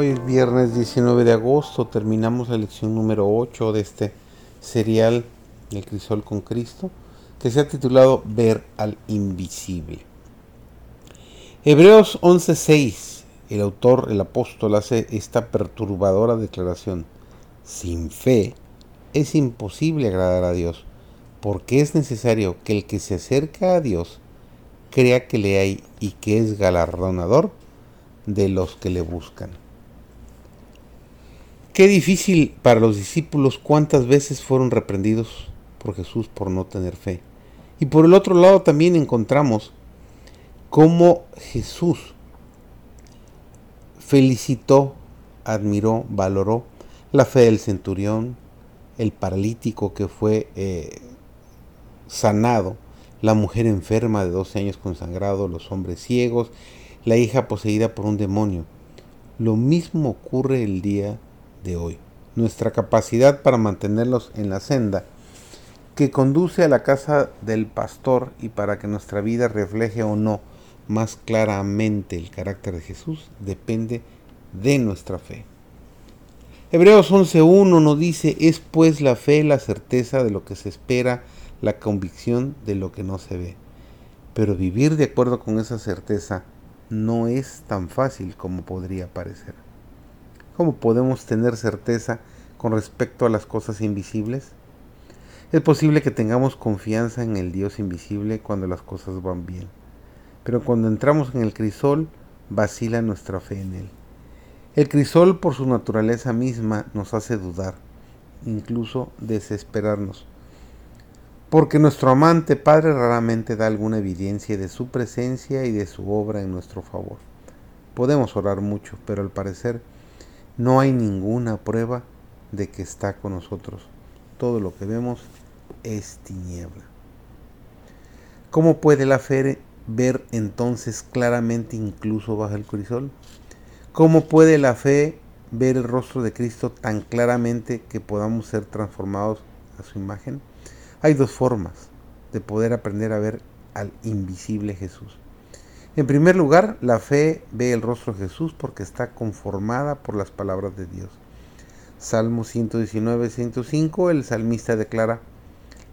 Hoy es viernes 19 de agosto, terminamos la lección número 8 de este serial El Crisol con Cristo, que se ha titulado Ver al Invisible. Hebreos 11:6, el autor, el apóstol, hace esta perturbadora declaración. Sin fe es imposible agradar a Dios, porque es necesario que el que se acerca a Dios crea que le hay y que es galardonador de los que le buscan. Qué difícil para los discípulos cuántas veces fueron reprendidos por Jesús por no tener fe. Y por el otro lado también encontramos cómo Jesús felicitó, admiró, valoró la fe del centurión, el paralítico que fue eh, sanado, la mujer enferma de 12 años con sangrado, los hombres ciegos, la hija poseída por un demonio. Lo mismo ocurre el día hoy. Nuestra capacidad para mantenerlos en la senda que conduce a la casa del pastor y para que nuestra vida refleje o no más claramente el carácter de Jesús depende de nuestra fe. Hebreos 11.1 nos dice, es pues la fe la certeza de lo que se espera, la convicción de lo que no se ve. Pero vivir de acuerdo con esa certeza no es tan fácil como podría parecer. ¿Cómo podemos tener certeza con respecto a las cosas invisibles? Es posible que tengamos confianza en el Dios invisible cuando las cosas van bien, pero cuando entramos en el crisol vacila nuestra fe en Él. El crisol por su naturaleza misma nos hace dudar, incluso desesperarnos, porque nuestro amante Padre raramente da alguna evidencia de su presencia y de su obra en nuestro favor. Podemos orar mucho, pero al parecer no hay ninguna prueba de que está con nosotros. Todo lo que vemos es tiniebla. ¿Cómo puede la fe ver entonces claramente incluso bajo el crisol? ¿Cómo puede la fe ver el rostro de Cristo tan claramente que podamos ser transformados a su imagen? Hay dos formas de poder aprender a ver al invisible Jesús. En primer lugar, la fe ve el rostro de Jesús porque está conformada por las palabras de Dios. Salmo 119, 105, el salmista declara,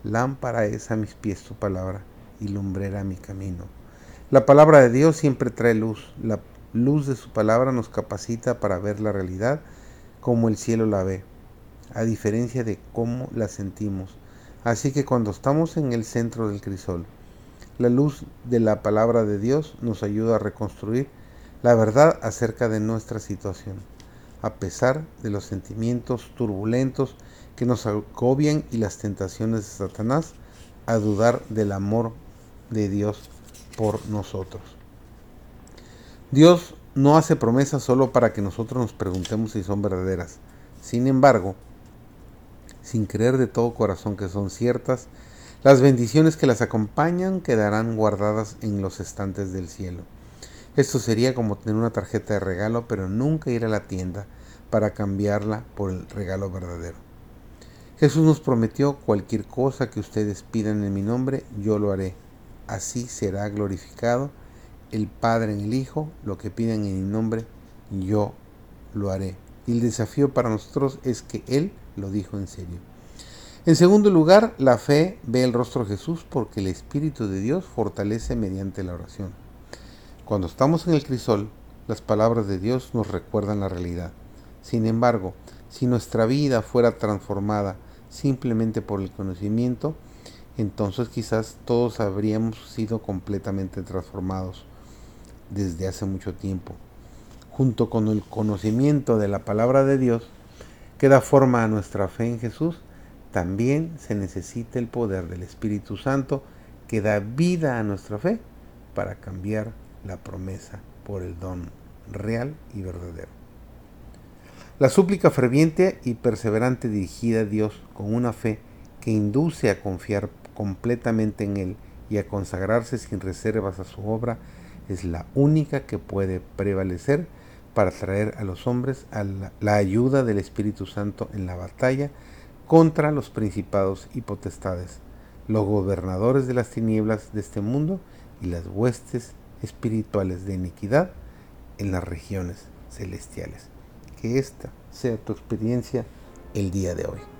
Lámpara es a mis pies tu palabra y lumbrera mi camino. La palabra de Dios siempre trae luz. La luz de su palabra nos capacita para ver la realidad como el cielo la ve, a diferencia de cómo la sentimos. Así que cuando estamos en el centro del crisol, la luz de la palabra de Dios nos ayuda a reconstruir la verdad acerca de nuestra situación, a pesar de los sentimientos turbulentos que nos agobian y las tentaciones de Satanás a dudar del amor de Dios por nosotros. Dios no hace promesas solo para que nosotros nos preguntemos si son verdaderas. Sin embargo, sin creer de todo corazón que son ciertas, las bendiciones que las acompañan quedarán guardadas en los estantes del cielo. Esto sería como tener una tarjeta de regalo, pero nunca ir a la tienda para cambiarla por el regalo verdadero. Jesús nos prometió cualquier cosa que ustedes pidan en mi nombre, yo lo haré. Así será glorificado el Padre en el Hijo, lo que pidan en mi nombre, yo lo haré. Y el desafío para nosotros es que Él lo dijo en serio. En segundo lugar, la fe ve el rostro de Jesús porque el Espíritu de Dios fortalece mediante la oración. Cuando estamos en el crisol, las palabras de Dios nos recuerdan la realidad. Sin embargo, si nuestra vida fuera transformada simplemente por el conocimiento, entonces quizás todos habríamos sido completamente transformados desde hace mucho tiempo. Junto con el conocimiento de la palabra de Dios, que da forma a nuestra fe en Jesús, también se necesita el poder del Espíritu Santo que da vida a nuestra fe para cambiar la promesa por el don real y verdadero. La súplica ferviente y perseverante dirigida a Dios con una fe que induce a confiar completamente en Él y a consagrarse sin reservas a su obra es la única que puede prevalecer para traer a los hombres a la, la ayuda del Espíritu Santo en la batalla contra los principados y potestades, los gobernadores de las tinieblas de este mundo y las huestes espirituales de iniquidad en las regiones celestiales. que esta sea tu experiencia el día de hoy.